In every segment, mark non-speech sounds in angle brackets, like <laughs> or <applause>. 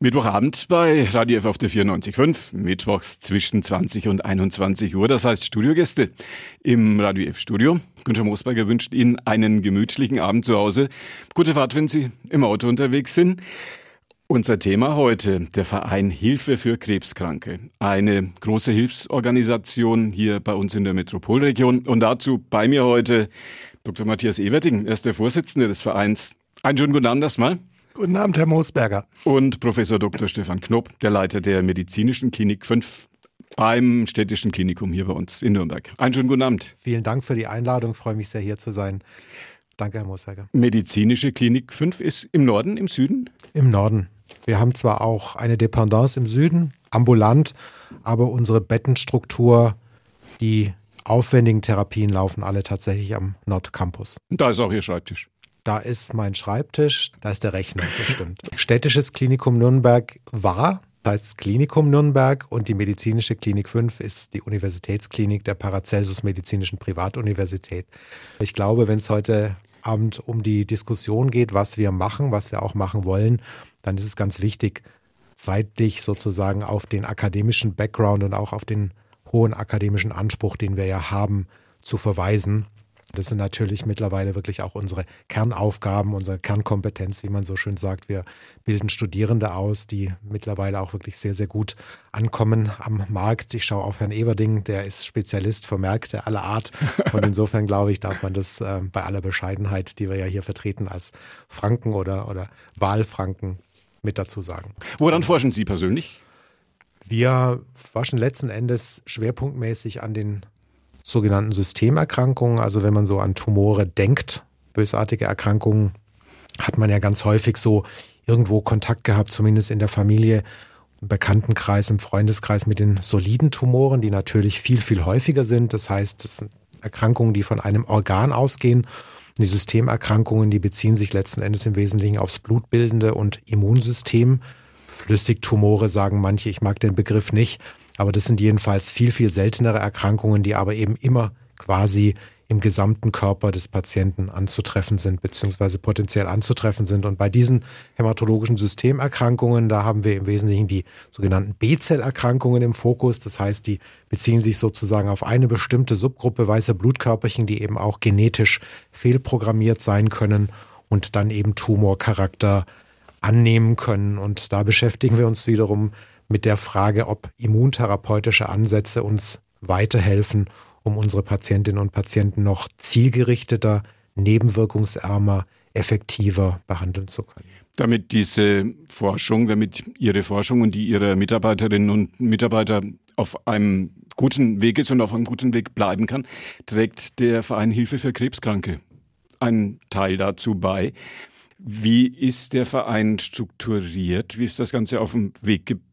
Mittwochabend bei Radio F auf der 94.5, mittwochs zwischen 20 und 21 Uhr, das heißt Studiogäste im Radio F Studio. Günther Moosberger wünscht Ihnen einen gemütlichen Abend zu Hause. Gute Fahrt, wenn Sie im Auto unterwegs sind. Unser Thema heute, der Verein Hilfe für Krebskranke. Eine große Hilfsorganisation hier bei uns in der Metropolregion. Und dazu bei mir heute Dr. Matthias Everding, er ist der Vorsitzende des Vereins. Einen schönen guten Abend erstmal. Guten Abend, Herr Moosberger. Und Professor Dr. Stefan Knopp, der Leiter der Medizinischen Klinik 5 beim Städtischen Klinikum hier bei uns in Nürnberg. Einen schönen guten Abend. Vielen Dank für die Einladung, freue mich sehr hier zu sein. Danke, Herr Moosberger. Medizinische Klinik 5 ist im Norden, im Süden? Im Norden. Wir haben zwar auch eine Dependance im Süden, ambulant, aber unsere Bettenstruktur, die aufwendigen Therapien laufen alle tatsächlich am Nordcampus. Da ist auch Ihr Schreibtisch. Da ist mein Schreibtisch, da ist der Rechner, das stimmt. Städtisches Klinikum Nürnberg war, heißt Klinikum Nürnberg und die Medizinische Klinik 5 ist die Universitätsklinik der Paracelsus Medizinischen Privatuniversität. Ich glaube, wenn es heute Abend um die Diskussion geht, was wir machen, was wir auch machen wollen, dann ist es ganz wichtig, zeitlich sozusagen auf den akademischen Background und auch auf den hohen akademischen Anspruch, den wir ja haben, zu verweisen. Das sind natürlich mittlerweile wirklich auch unsere Kernaufgaben, unsere Kernkompetenz, wie man so schön sagt. Wir bilden Studierende aus, die mittlerweile auch wirklich sehr, sehr gut ankommen am Markt. Ich schaue auf Herrn Everding, der ist Spezialist für Märkte aller Art. Und <laughs> insofern glaube ich, darf man das äh, bei aller Bescheidenheit, die wir ja hier vertreten als Franken oder, oder Wahlfranken mit dazu sagen. Woran forschen Sie persönlich? Wir forschen letzten Endes schwerpunktmäßig an den sogenannten Systemerkrankungen. Also wenn man so an Tumore denkt, bösartige Erkrankungen, hat man ja ganz häufig so irgendwo Kontakt gehabt, zumindest in der Familie, im Bekanntenkreis, im Freundeskreis mit den soliden Tumoren, die natürlich viel, viel häufiger sind. Das heißt, es sind Erkrankungen, die von einem Organ ausgehen. Die Systemerkrankungen, die beziehen sich letzten Endes im Wesentlichen aufs blutbildende und Immunsystem. Flüssigtumore sagen manche, ich mag den Begriff nicht. Aber das sind jedenfalls viel, viel seltenere Erkrankungen, die aber eben immer quasi im gesamten Körper des Patienten anzutreffen sind, beziehungsweise potenziell anzutreffen sind. Und bei diesen hämatologischen Systemerkrankungen, da haben wir im Wesentlichen die sogenannten B-Zellerkrankungen im Fokus. Das heißt, die beziehen sich sozusagen auf eine bestimmte Subgruppe weißer Blutkörperchen, die eben auch genetisch fehlprogrammiert sein können und dann eben Tumorcharakter annehmen können. Und da beschäftigen wir uns wiederum mit der Frage, ob immuntherapeutische Ansätze uns weiterhelfen, um unsere Patientinnen und Patienten noch zielgerichteter, nebenwirkungsärmer, effektiver behandeln zu können. Damit diese Forschung, damit Ihre Forschung und die Ihrer Mitarbeiterinnen und Mitarbeiter auf einem guten Weg ist und auf einem guten Weg bleiben kann, trägt der Verein Hilfe für Krebskranke einen Teil dazu bei. Wie ist der Verein strukturiert? Wie ist das Ganze auf den Weg gebracht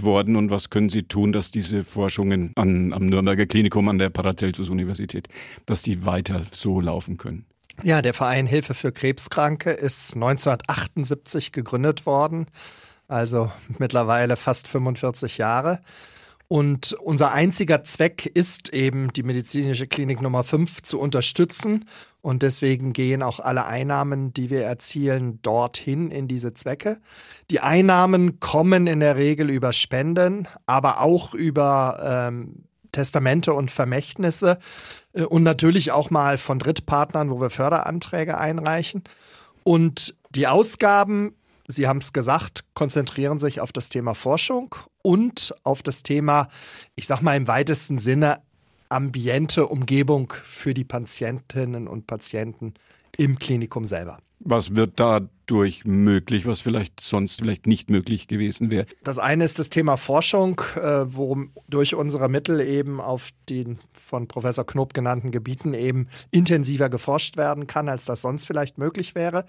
worden und was können Sie tun, dass diese Forschungen an, am Nürnberger Klinikum, an der Paracelsus-Universität, dass die weiter so laufen können? Ja, der Verein Hilfe für Krebskranke ist 1978 gegründet worden, also mittlerweile fast 45 Jahre. Und unser einziger Zweck ist eben, die medizinische Klinik Nummer 5 zu unterstützen. Und deswegen gehen auch alle Einnahmen, die wir erzielen, dorthin in diese Zwecke. Die Einnahmen kommen in der Regel über Spenden, aber auch über ähm, Testamente und Vermächtnisse äh, und natürlich auch mal von Drittpartnern, wo wir Förderanträge einreichen. Und die Ausgaben Sie haben es gesagt, konzentrieren sich auf das Thema Forschung und auf das Thema, ich sag mal im weitesten Sinne, ambiente Umgebung für die Patientinnen und Patienten im Klinikum selber. Was wird dadurch möglich, was vielleicht sonst vielleicht nicht möglich gewesen wäre? Das eine ist das Thema Forschung, äh, worum durch unsere Mittel eben auf den von Professor Knob genannten Gebieten eben intensiver geforscht werden kann, als das sonst vielleicht möglich wäre.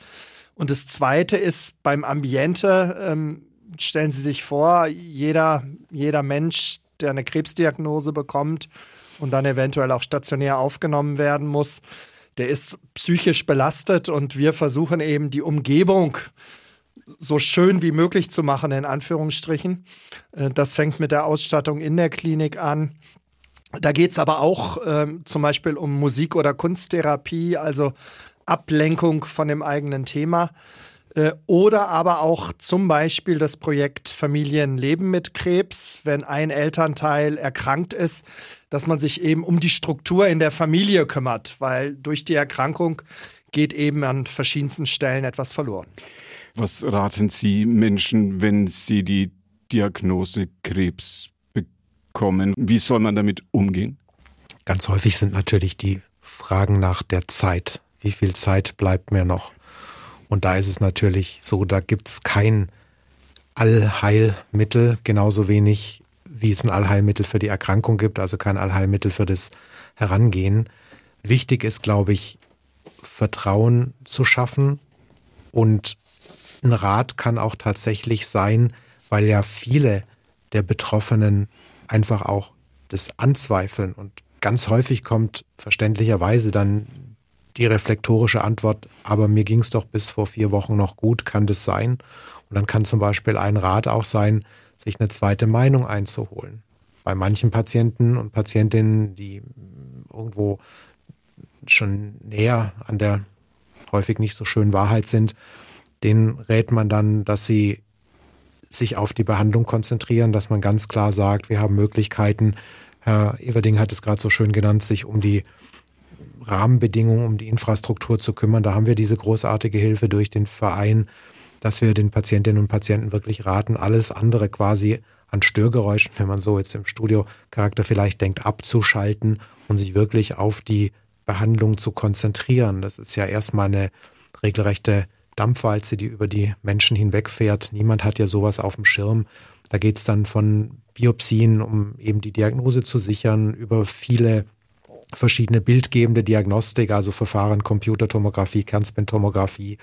Und das Zweite ist beim Ambiente, ähm, stellen Sie sich vor, jeder, jeder Mensch, der eine Krebsdiagnose bekommt und dann eventuell auch stationär aufgenommen werden muss, der ist psychisch belastet und wir versuchen eben die Umgebung so schön wie möglich zu machen, in Anführungsstrichen. Äh, das fängt mit der Ausstattung in der Klinik an. Da geht es aber auch ähm, zum Beispiel um Musik- oder Kunsttherapie, also Ablenkung von dem eigenen Thema. Äh, oder aber auch zum Beispiel das Projekt Familienleben mit Krebs, wenn ein Elternteil erkrankt ist, dass man sich eben um die Struktur in der Familie kümmert, weil durch die Erkrankung geht eben an verschiedensten Stellen etwas verloren. Was raten Sie Menschen, wenn sie die Diagnose Krebs bekommen? Wie soll man damit umgehen? Ganz häufig sind natürlich die Fragen nach der Zeit. Wie viel Zeit bleibt mir noch? Und da ist es natürlich so, da gibt es kein Allheilmittel, genauso wenig wie es ein Allheilmittel für die Erkrankung gibt, also kein Allheilmittel für das Herangehen. Wichtig ist, glaube ich, Vertrauen zu schaffen und ein Rat kann auch tatsächlich sein, weil ja viele der Betroffenen einfach auch das anzweifeln und ganz häufig kommt verständlicherweise dann die reflektorische Antwort, aber mir ging es doch bis vor vier Wochen noch gut, kann das sein? Und dann kann zum Beispiel ein Rat auch sein, sich eine zweite Meinung einzuholen. Bei manchen Patienten und Patientinnen, die irgendwo schon näher an der häufig nicht so schönen Wahrheit sind, denen rät man dann, dass sie sich auf die Behandlung konzentrieren, dass man ganz klar sagt, wir haben Möglichkeiten, Herr Everding hat es gerade so schön genannt, sich um die Rahmenbedingungen, um die Infrastruktur zu kümmern. Da haben wir diese großartige Hilfe durch den Verein, dass wir den Patientinnen und Patienten wirklich raten, alles andere quasi an Störgeräuschen, wenn man so jetzt im Studiocharakter vielleicht denkt, abzuschalten und sich wirklich auf die Behandlung zu konzentrieren. Das ist ja erstmal eine regelrechte Dampfwalze, die über die Menschen hinwegfährt. Niemand hat ja sowas auf dem Schirm. Da geht es dann von Biopsien, um eben die Diagnose zu sichern, über viele verschiedene bildgebende Diagnostik, also Verfahren Computertomographie, Kernspintomographie,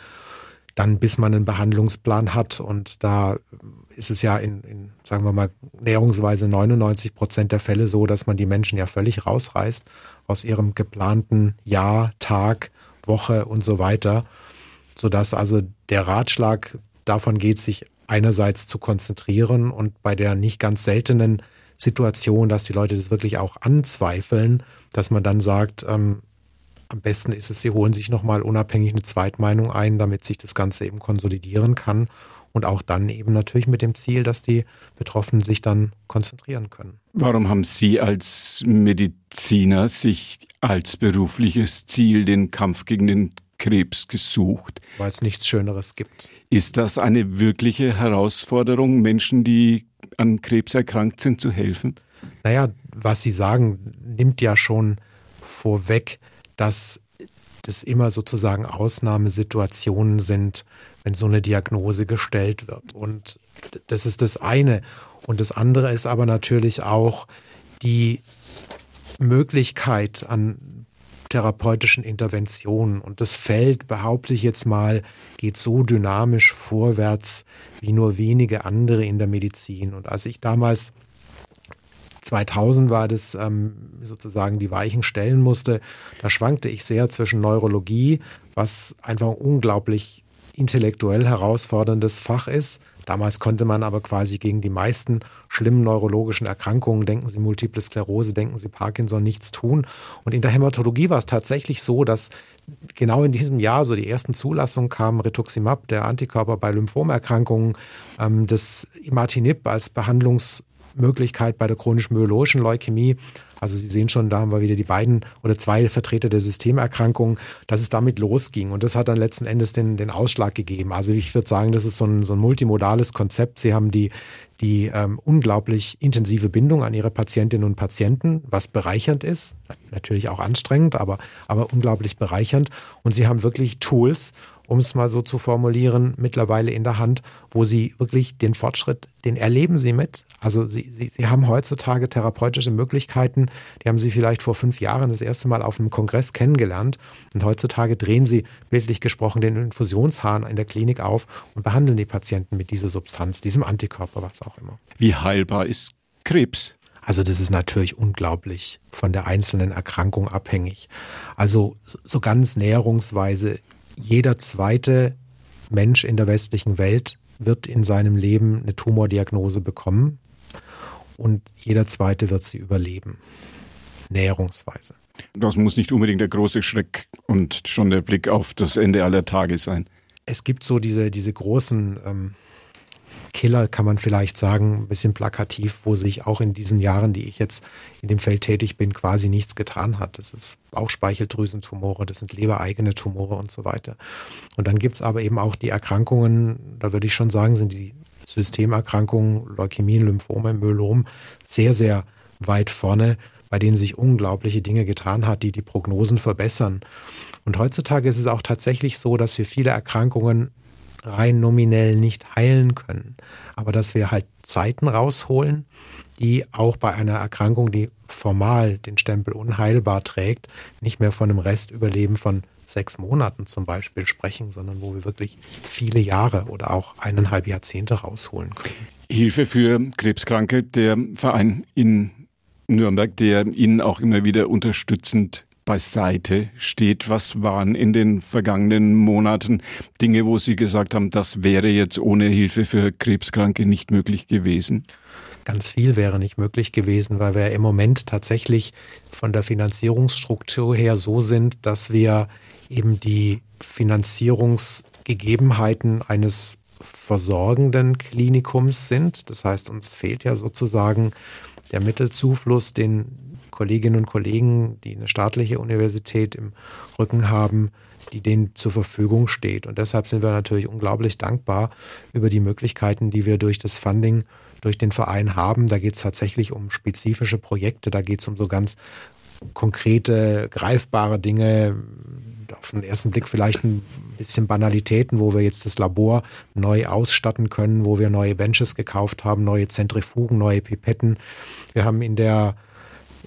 dann bis man einen Behandlungsplan hat. Und da ist es ja in, in, sagen wir mal, näherungsweise 99 Prozent der Fälle so, dass man die Menschen ja völlig rausreißt aus ihrem geplanten Jahr, Tag, Woche und so weiter sodass also der Ratschlag davon geht, sich einerseits zu konzentrieren und bei der nicht ganz seltenen Situation, dass die Leute das wirklich auch anzweifeln, dass man dann sagt, ähm, am besten ist es, sie holen sich nochmal unabhängig eine Zweitmeinung ein, damit sich das Ganze eben konsolidieren kann und auch dann eben natürlich mit dem Ziel, dass die Betroffenen sich dann konzentrieren können. Warum haben Sie als Mediziner sich als berufliches Ziel den Kampf gegen den Krebs gesucht. Weil es nichts Schöneres gibt. Ist das eine wirkliche Herausforderung, Menschen, die an Krebs erkrankt sind, zu helfen? Naja, was Sie sagen, nimmt ja schon vorweg, dass das immer sozusagen Ausnahmesituationen sind, wenn so eine Diagnose gestellt wird. Und das ist das eine. Und das andere ist aber natürlich auch die Möglichkeit, an therapeutischen Interventionen. Und das Feld, behaupte ich jetzt mal, geht so dynamisch vorwärts wie nur wenige andere in der Medizin. Und als ich damals 2000 war das ähm, sozusagen die Weichen stellen musste, da schwankte ich sehr zwischen Neurologie, was einfach unglaublich intellektuell herausforderndes Fach ist. Damals konnte man aber quasi gegen die meisten schlimmen neurologischen Erkrankungen, denken Sie Multiple Sklerose, denken Sie Parkinson, nichts tun. Und in der Hämatologie war es tatsächlich so, dass genau in diesem Jahr so die ersten Zulassungen kamen, Rituximab, der Antikörper bei Lymphomerkrankungen, ähm, das Imatinib als Behandlungsmöglichkeit bei der chronisch-myologischen Leukämie also Sie sehen schon, da haben wir wieder die beiden oder zwei Vertreter der Systemerkrankungen, dass es damit losging. Und das hat dann letzten Endes den, den Ausschlag gegeben. Also ich würde sagen, das ist so ein, so ein multimodales Konzept. Sie haben die, die ähm, unglaublich intensive Bindung an ihre Patientinnen und Patienten, was bereichernd ist, natürlich auch anstrengend, aber, aber unglaublich bereichernd. Und sie haben wirklich Tools, um es mal so zu formulieren, mittlerweile in der Hand, wo sie wirklich den Fortschritt, den erleben sie mit. Also sie, sie, sie haben heutzutage therapeutische Möglichkeiten, die haben sie vielleicht vor fünf Jahren das erste Mal auf einem Kongress kennengelernt. Und heutzutage drehen sie, bildlich gesprochen, den Infusionshahn in der Klinik auf und behandeln die Patienten mit dieser Substanz, diesem Antikörper, was auch immer. Wie heilbar ist Krebs? Also das ist natürlich unglaublich von der einzelnen Erkrankung abhängig. Also so ganz näherungsweise jeder zweite Mensch in der westlichen Welt wird in seinem Leben eine Tumordiagnose bekommen und jeder zweite wird sie überleben. Näherungsweise. Das muss nicht unbedingt der große Schreck und schon der Blick auf das Ende aller Tage sein. es gibt so diese, diese großen ähm, Killer, kann man vielleicht sagen, ein bisschen plakativ, wo sich auch in diesen Jahren, die ich jetzt in dem Feld tätig bin, quasi nichts getan hat. Das ist Bauchspeicheldrüsentumore, das sind lebereigene Tumore und so weiter. Und dann gibt es aber eben auch die Erkrankungen, da würde ich schon sagen, sind die Systemerkrankungen, Leukämien, Lymphome, Myelom sehr, sehr weit vorne, bei denen sich unglaubliche Dinge getan hat, die die Prognosen verbessern. Und heutzutage ist es auch tatsächlich so, dass wir viele Erkrankungen rein nominell nicht heilen können, aber dass wir halt Zeiten rausholen, die auch bei einer Erkrankung, die formal den Stempel unheilbar trägt, nicht mehr von einem Restüberleben von sechs Monaten zum Beispiel sprechen, sondern wo wir wirklich viele Jahre oder auch eineinhalb Jahrzehnte rausholen können. Hilfe für Krebskranke, der Verein in Nürnberg, der Ihnen auch immer wieder unterstützend beiseite steht. Was waren in den vergangenen Monaten Dinge, wo Sie gesagt haben, das wäre jetzt ohne Hilfe für Krebskranke nicht möglich gewesen? Ganz viel wäre nicht möglich gewesen, weil wir im Moment tatsächlich von der Finanzierungsstruktur her so sind, dass wir eben die Finanzierungsgegebenheiten eines versorgenden Klinikums sind. Das heißt, uns fehlt ja sozusagen der Mittelzufluss, den Kolleginnen und Kollegen, die eine staatliche Universität im Rücken haben, die denen zur Verfügung steht. Und deshalb sind wir natürlich unglaublich dankbar über die Möglichkeiten, die wir durch das Funding, durch den Verein haben. Da geht es tatsächlich um spezifische Projekte, da geht es um so ganz konkrete, greifbare Dinge, auf den ersten Blick vielleicht ein bisschen Banalitäten, wo wir jetzt das Labor neu ausstatten können, wo wir neue Benches gekauft haben, neue Zentrifugen, neue Pipetten. Wir haben in der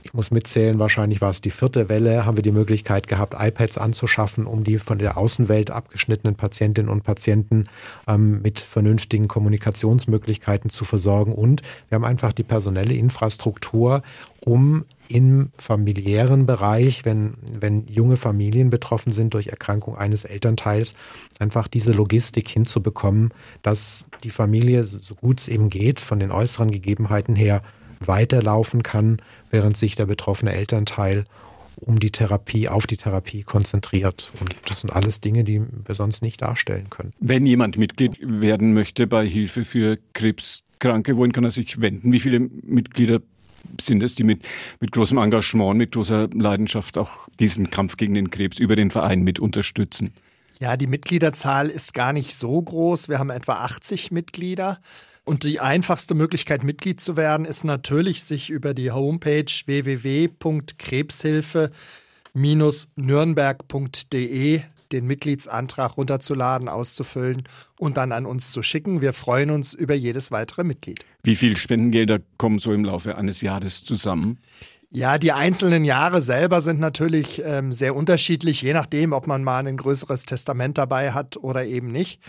ich muss mitzählen, wahrscheinlich war es die vierte Welle, haben wir die Möglichkeit gehabt, iPads anzuschaffen, um die von der Außenwelt abgeschnittenen Patientinnen und Patienten ähm, mit vernünftigen Kommunikationsmöglichkeiten zu versorgen. Und wir haben einfach die personelle Infrastruktur, um im familiären Bereich, wenn, wenn junge Familien betroffen sind durch Erkrankung eines Elternteils, einfach diese Logistik hinzubekommen, dass die Familie, so gut es eben geht, von den äußeren Gegebenheiten her weiterlaufen kann, während sich der betroffene Elternteil um die Therapie, auf die Therapie konzentriert. Und das sind alles Dinge, die wir sonst nicht darstellen können. Wenn jemand Mitglied werden möchte bei Hilfe für Krebskranke, wohin kann er sich wenden? Wie viele Mitglieder sind es, die mit, mit großem Engagement, mit großer Leidenschaft auch diesen Kampf gegen den Krebs über den Verein mit unterstützen? Ja, die Mitgliederzahl ist gar nicht so groß. Wir haben etwa 80 Mitglieder. Und die einfachste Möglichkeit, Mitglied zu werden, ist natürlich, sich über die Homepage www.krebshilfe-nürnberg.de den Mitgliedsantrag runterzuladen, auszufüllen und dann an uns zu schicken. Wir freuen uns über jedes weitere Mitglied. Wie viel Spendengelder kommen so im Laufe eines Jahres zusammen? Ja, die einzelnen Jahre selber sind natürlich ähm, sehr unterschiedlich, je nachdem, ob man mal ein größeres Testament dabei hat oder eben nicht.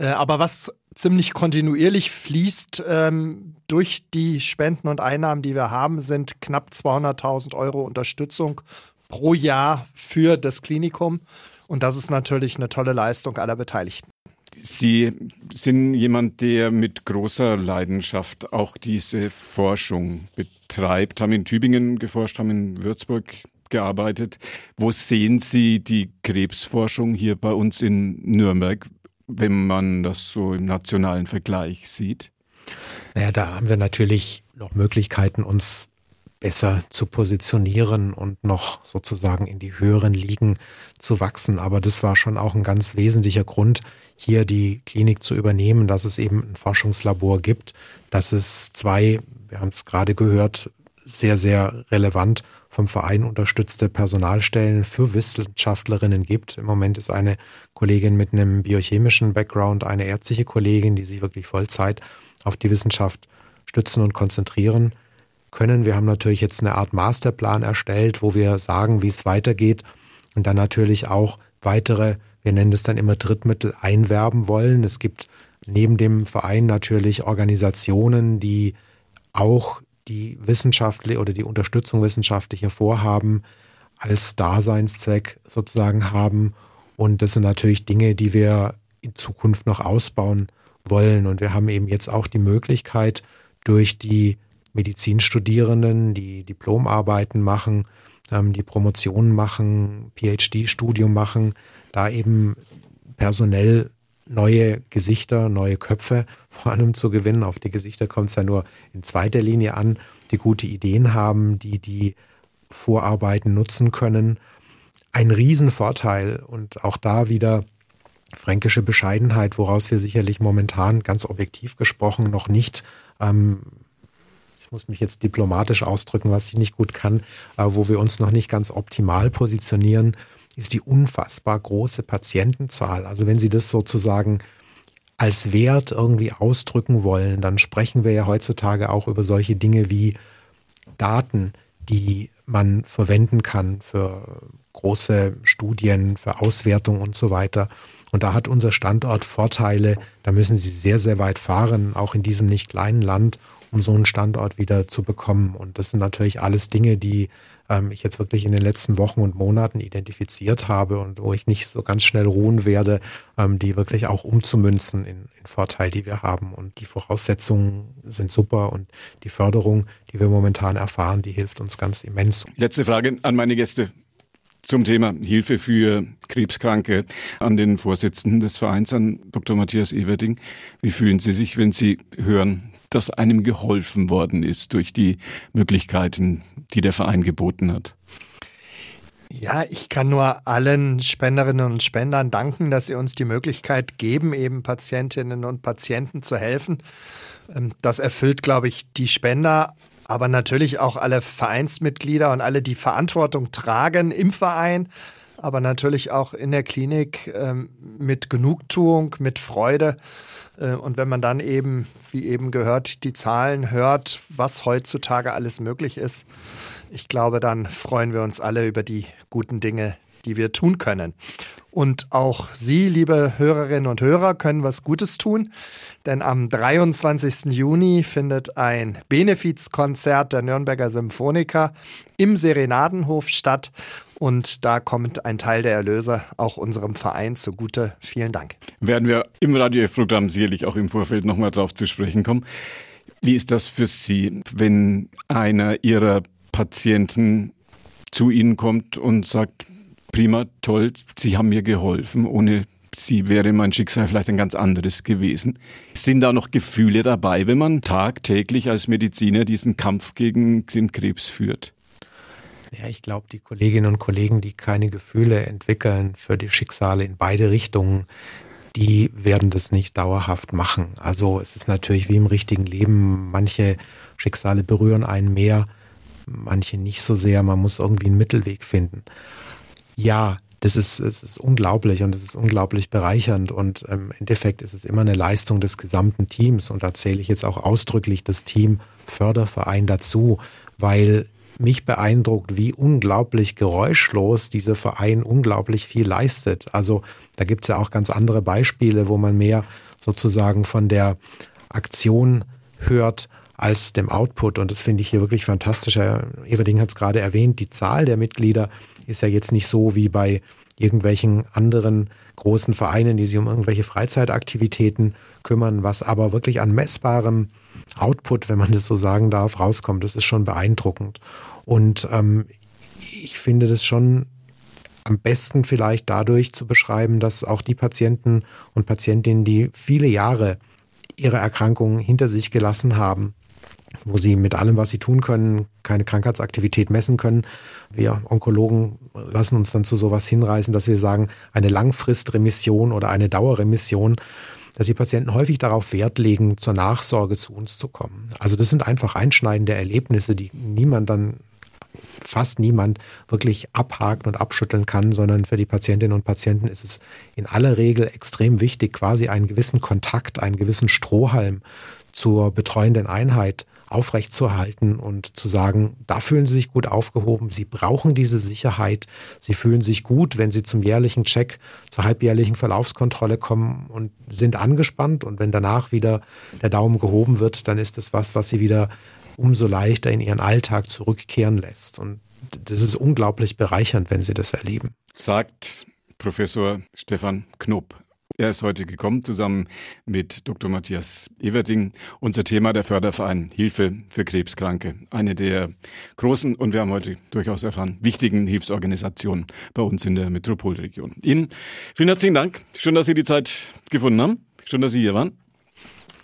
Äh, aber was ziemlich kontinuierlich fließt ähm, durch die Spenden und Einnahmen, die wir haben, sind knapp 200.000 Euro Unterstützung pro Jahr für das Klinikum. Und das ist natürlich eine tolle Leistung aller Beteiligten. Sie sind jemand, der mit großer Leidenschaft auch diese Forschung betreibt, haben in Tübingen geforscht, haben in Würzburg gearbeitet. Wo sehen Sie die Krebsforschung hier bei uns in Nürnberg? Wenn man das so im nationalen Vergleich sieht? Naja, da haben wir natürlich noch Möglichkeiten, uns besser zu positionieren und noch sozusagen in die höheren Ligen zu wachsen. Aber das war schon auch ein ganz wesentlicher Grund, hier die Klinik zu übernehmen, dass es eben ein Forschungslabor gibt, dass es zwei, wir haben es gerade gehört, sehr, sehr relevant vom Verein unterstützte Personalstellen für Wissenschaftlerinnen gibt. Im Moment ist eine Kollegin mit einem biochemischen Background, eine ärztliche Kollegin, die sich wirklich Vollzeit auf die Wissenschaft stützen und konzentrieren können. Wir haben natürlich jetzt eine Art Masterplan erstellt, wo wir sagen, wie es weitergeht und dann natürlich auch weitere, wir nennen das dann immer Drittmittel, einwerben wollen. Es gibt neben dem Verein natürlich Organisationen, die auch die wissenschaftliche oder die Unterstützung wissenschaftlicher Vorhaben als Daseinszweck sozusagen haben. Und das sind natürlich Dinge, die wir in Zukunft noch ausbauen wollen. Und wir haben eben jetzt auch die Möglichkeit, durch die Medizinstudierenden, die Diplomarbeiten machen, ähm, die Promotionen machen, PhD-Studium machen, da eben personell neue Gesichter, neue Köpfe vor allem zu gewinnen. Auf die Gesichter kommt es ja nur in zweiter Linie an, die gute Ideen haben, die die Vorarbeiten nutzen können. Ein Riesenvorteil und auch da wieder fränkische Bescheidenheit, woraus wir sicherlich momentan ganz objektiv gesprochen noch nicht ähm, ich muss mich jetzt diplomatisch ausdrücken, was ich nicht gut kann, äh, wo wir uns noch nicht ganz optimal positionieren, ist die unfassbar große Patientenzahl. Also wenn Sie das sozusagen als Wert irgendwie ausdrücken wollen, dann sprechen wir ja heutzutage auch über solche Dinge wie Daten, die man verwenden kann für große Studien, für Auswertung und so weiter. Und da hat unser Standort Vorteile. Da müssen Sie sehr, sehr weit fahren, auch in diesem nicht kleinen Land, um so einen Standort wieder zu bekommen. Und das sind natürlich alles Dinge, die ähm, ich jetzt wirklich in den letzten Wochen und Monaten identifiziert habe und wo ich nicht so ganz schnell ruhen werde, ähm, die wirklich auch umzumünzen in, in Vorteil, die wir haben. Und die Voraussetzungen sind super und die Förderung, die wir momentan erfahren, die hilft uns ganz immens. Letzte Frage an meine Gäste zum Thema Hilfe für Krebskranke an den Vorsitzenden des Vereins, an Dr. Matthias Everding. Wie fühlen Sie sich, wenn Sie hören, dass einem geholfen worden ist durch die Möglichkeiten, die der Verein geboten hat? Ja, ich kann nur allen Spenderinnen und Spendern danken, dass sie uns die Möglichkeit geben, eben Patientinnen und Patienten zu helfen. Ähm, das erfüllt, glaube ich, die Spender, aber natürlich auch alle Vereinsmitglieder und alle, die Verantwortung tragen im Verein, aber natürlich auch in der Klinik ähm, mit Genugtuung, mit Freude. Äh, und wenn man dann eben, wie eben gehört, die Zahlen hört, was heutzutage alles möglich ist, ich glaube, dann freuen wir uns alle über die guten Dinge, die wir tun können. Und auch Sie, liebe Hörerinnen und Hörer, können was Gutes tun, denn am 23. Juni findet ein Benefizkonzert der Nürnberger Symphoniker im Serenadenhof statt und da kommt ein Teil der Erlöse auch unserem Verein zugute. Vielen Dank. Werden wir im Radio F-Programm sicherlich auch im Vorfeld nochmal drauf zu sprechen kommen. Wie ist das für Sie, wenn einer Ihrer Patienten zu Ihnen kommt und sagt, prima, toll, Sie haben mir geholfen, ohne Sie wäre mein Schicksal vielleicht ein ganz anderes gewesen. Sind da noch Gefühle dabei, wenn man tagtäglich als Mediziner diesen Kampf gegen den Krebs führt? Ja, ich glaube, die Kolleginnen und Kollegen, die keine Gefühle entwickeln für die Schicksale in beide Richtungen, die werden das nicht dauerhaft machen. Also es ist natürlich wie im richtigen Leben, manche Schicksale berühren einen mehr, manche nicht so sehr. Man muss irgendwie einen Mittelweg finden. Ja, das ist, es ist unglaublich und es ist unglaublich bereichernd und im Endeffekt ist es immer eine Leistung des gesamten Teams und da zähle ich jetzt auch ausdrücklich das Team Förderverein dazu, weil mich beeindruckt, wie unglaublich geräuschlos dieser Verein unglaublich viel leistet. Also da gibt es ja auch ganz andere Beispiele, wo man mehr sozusagen von der Aktion hört als dem Output. Und das finde ich hier wirklich fantastisch. Herr Everding hat es gerade erwähnt, die Zahl der Mitglieder ist ja jetzt nicht so wie bei irgendwelchen anderen großen Vereinen, die sich um irgendwelche Freizeitaktivitäten kümmern, was aber wirklich an messbarem Output, wenn man das so sagen darf, rauskommt. Das ist schon beeindruckend. Und ähm, ich finde das schon am besten vielleicht dadurch zu beschreiben, dass auch die Patienten und Patientinnen, die viele Jahre ihre Erkrankung hinter sich gelassen haben, wo sie mit allem, was sie tun können, keine Krankheitsaktivität messen können. Wir Onkologen lassen uns dann zu sowas hinreißen, dass wir sagen, eine Langfristremission oder eine Dauerremission dass die Patienten häufig darauf Wert legen, zur Nachsorge zu uns zu kommen. Also das sind einfach einschneidende Erlebnisse, die niemand dann fast niemand wirklich abhaken und abschütteln kann, sondern für die Patientinnen und Patienten ist es in aller Regel extrem wichtig, quasi einen gewissen Kontakt, einen gewissen Strohhalm zur betreuenden Einheit aufrechtzuerhalten und zu sagen, da fühlen sie sich gut aufgehoben, sie brauchen diese Sicherheit, sie fühlen sich gut, wenn sie zum jährlichen Check, zur halbjährlichen Verlaufskontrolle kommen und sind angespannt und wenn danach wieder der Daumen gehoben wird, dann ist das was, was sie wieder umso leichter in ihren Alltag zurückkehren lässt. Und das ist unglaublich bereichernd, wenn sie das erleben. Sagt Professor Stefan Knob Er ist heute gekommen, zusammen mit Dr. Matthias Everding. Unser Thema der Förderverein Hilfe für Krebskranke. Eine der großen und wir haben heute durchaus erfahren, wichtigen Hilfsorganisationen bei uns in der Metropolregion. Ihnen vielen herzlichen Dank. Schön, dass Sie die Zeit gefunden haben. Schön, dass Sie hier waren.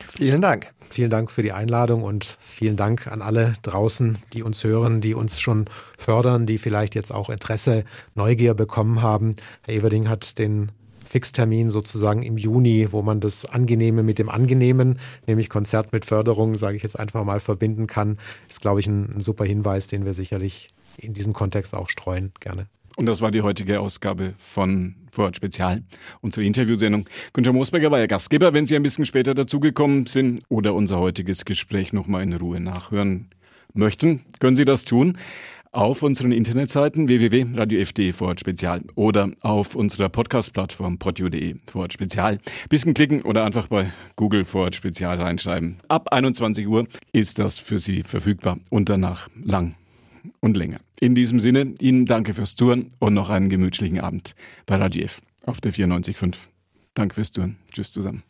Vielen Dank. Vielen Dank für die Einladung und vielen Dank an alle draußen, die uns hören, die uns schon fördern, die vielleicht jetzt auch Interesse, Neugier bekommen haben. Herr Everding hat den Fixtermin sozusagen im Juni, wo man das Angenehme mit dem Angenehmen, nämlich Konzert mit Förderung, sage ich jetzt einfach mal, verbinden kann, ist, glaube ich, ein, ein super Hinweis, den wir sicherlich in diesem Kontext auch streuen. Gerne. Und das war die heutige Ausgabe von Vorort Spezial, unsere Interviewsendung. Günther Moosberger war ja Gastgeber. Wenn Sie ein bisschen später dazugekommen sind oder unser heutiges Gespräch nochmal in Ruhe nachhören möchten, können Sie das tun auf unseren Internetseiten www.radio.de Vorort Spezial oder auf unserer Podcast-Plattform podio.de Vorort Spezial. Bisschen klicken oder einfach bei Google Vorort Spezial reinschreiben. Ab 21 Uhr ist das für Sie verfügbar und danach lang und länger. In diesem Sinne, Ihnen danke fürs Touren und noch einen gemütlichen Abend bei Radio F auf der 94.5. Danke fürs Touren. Tschüss zusammen.